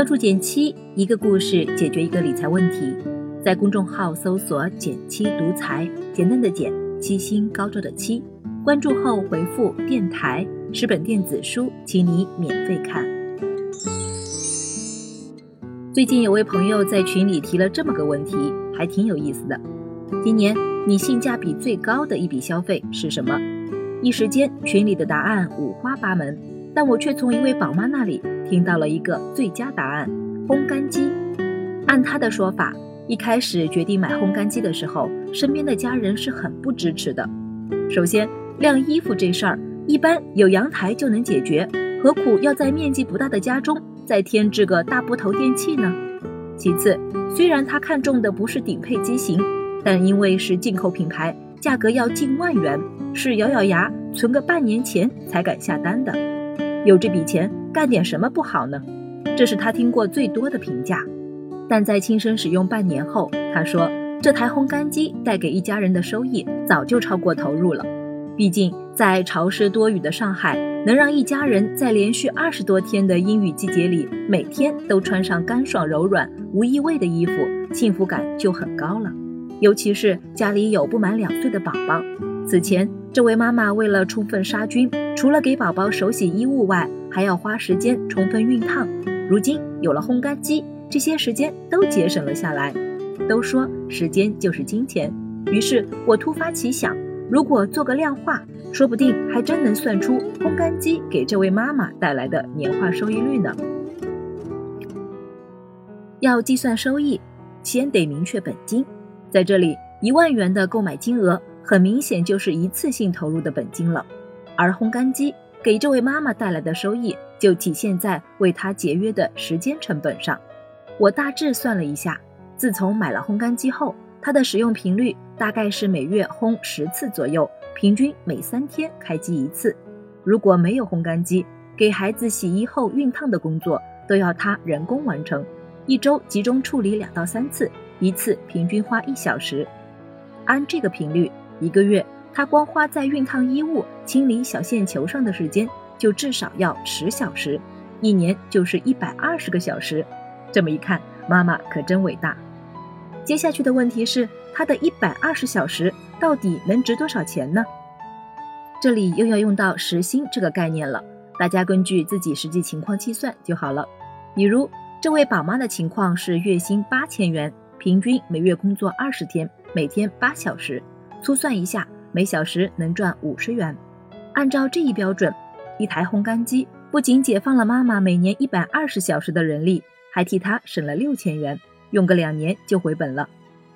关注减七，一个故事解决一个理财问题。在公众号搜索“减七独裁，简单的减，七星高照的七。关注后回复“电台”，十本电子书，请你免费看。最近有位朋友在群里提了这么个问题，还挺有意思的。今年你性价比最高的一笔消费是什么？一时间群里的答案五花八门，但我却从一位宝妈那里听到了一个最佳答案：烘干机。按她的说法，一开始决定买烘干机的时候，身边的家人是很不支持的。首先，晾衣服这事儿一般有阳台就能解决，何苦要在面积不大的家中再添置个大部头电器呢？其次，虽然他看中的不是顶配机型，但因为是进口品牌，价格要近万元。是咬咬牙存个半年钱才敢下单的，有这笔钱干点什么不好呢？这是他听过最多的评价。但在亲身使用半年后，他说这台烘干机带给一家人的收益早就超过投入了。毕竟在潮湿多雨的上海，能让一家人在连续二十多天的阴雨季节里，每天都穿上干爽柔软无异味的衣服，幸福感就很高了。尤其是家里有不满两岁的宝宝，此前。这位妈妈为了充分杀菌，除了给宝宝手洗衣物外，还要花时间充分熨烫。如今有了烘干机，这些时间都节省了下来。都说时间就是金钱，于是我突发奇想，如果做个量化，说不定还真能算出烘干机给这位妈妈带来的年化收益率呢。要计算收益，先得明确本金，在这里一万元的购买金额。很明显就是一次性投入的本金了，而烘干机给这位妈妈带来的收益就体现在为她节约的时间成本上。我大致算了一下，自从买了烘干机后，它的使用频率大概是每月烘十次左右，平均每三天开机一次。如果没有烘干机，给孩子洗衣后熨烫的工作都要他人工完成，一周集中处理两到三次，一次平均花一小时。按这个频率。一个月，他光花在熨烫衣物、清理小线球上的时间就至少要十小时，一年就是一百二十个小时。这么一看，妈妈可真伟大。接下去的问题是，他的一百二十小时到底能值多少钱呢？这里又要用到时薪这个概念了，大家根据自己实际情况计算就好了。比如这位宝妈的情况是月薪八千元，平均每月工作二十天，每天八小时。粗算一下，每小时能赚五十元。按照这一标准，一台烘干机不仅解放了妈妈每年一百二十小时的人力，还替她省了六千元，用个两年就回本了。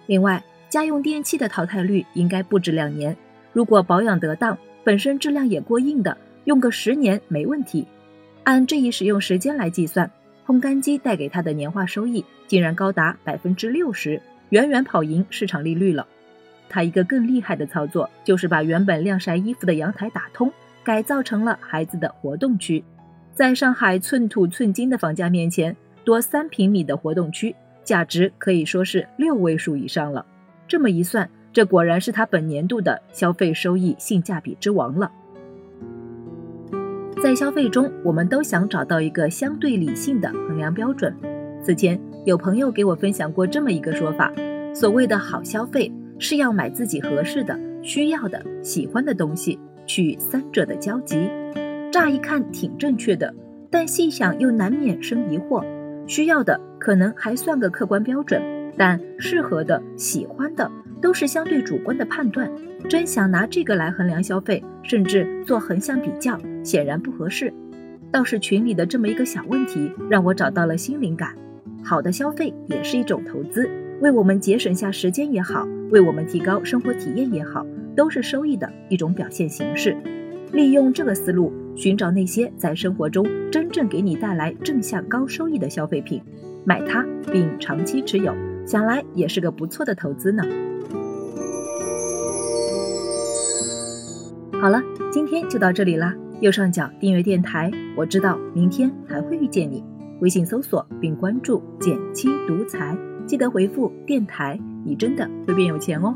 另外，家用电器的淘汰率应该不止两年，如果保养得当，本身质量也过硬的，用个十年没问题。按这一使用时间来计算，烘干机带给他的年化收益竟然高达百分之六十，远远跑赢市场利率了。他一个更厉害的操作，就是把原本晾晒衣服的阳台打通，改造成了孩子的活动区。在上海寸土寸金的房价面前，多三平米的活动区价值可以说是六位数以上了。这么一算，这果然是他本年度的消费收益性价比之王了。在消费中，我们都想找到一个相对理性的衡量标准。此前有朋友给我分享过这么一个说法：所谓的好消费。是要买自己合适的、需要的、喜欢的东西，取三者的交集。乍一看挺正确的，但细想又难免生疑惑。需要的可能还算个客观标准，但适合的、喜欢的都是相对主观的判断。真想拿这个来衡量消费，甚至做横向比较，显然不合适。倒是群里的这么一个小问题，让我找到了新灵感。好的消费也是一种投资。为我们节省下时间也好，为我们提高生活体验也好，都是收益的一种表现形式。利用这个思路，寻找那些在生活中真正给你带来正向高收益的消费品，买它并长期持有，想来也是个不错的投资呢。好了，今天就到这里啦。右上角订阅电台，我知道明天还会遇见你。微信搜索并关注“减七独裁”。记得回复电台，你真的会变有钱哦。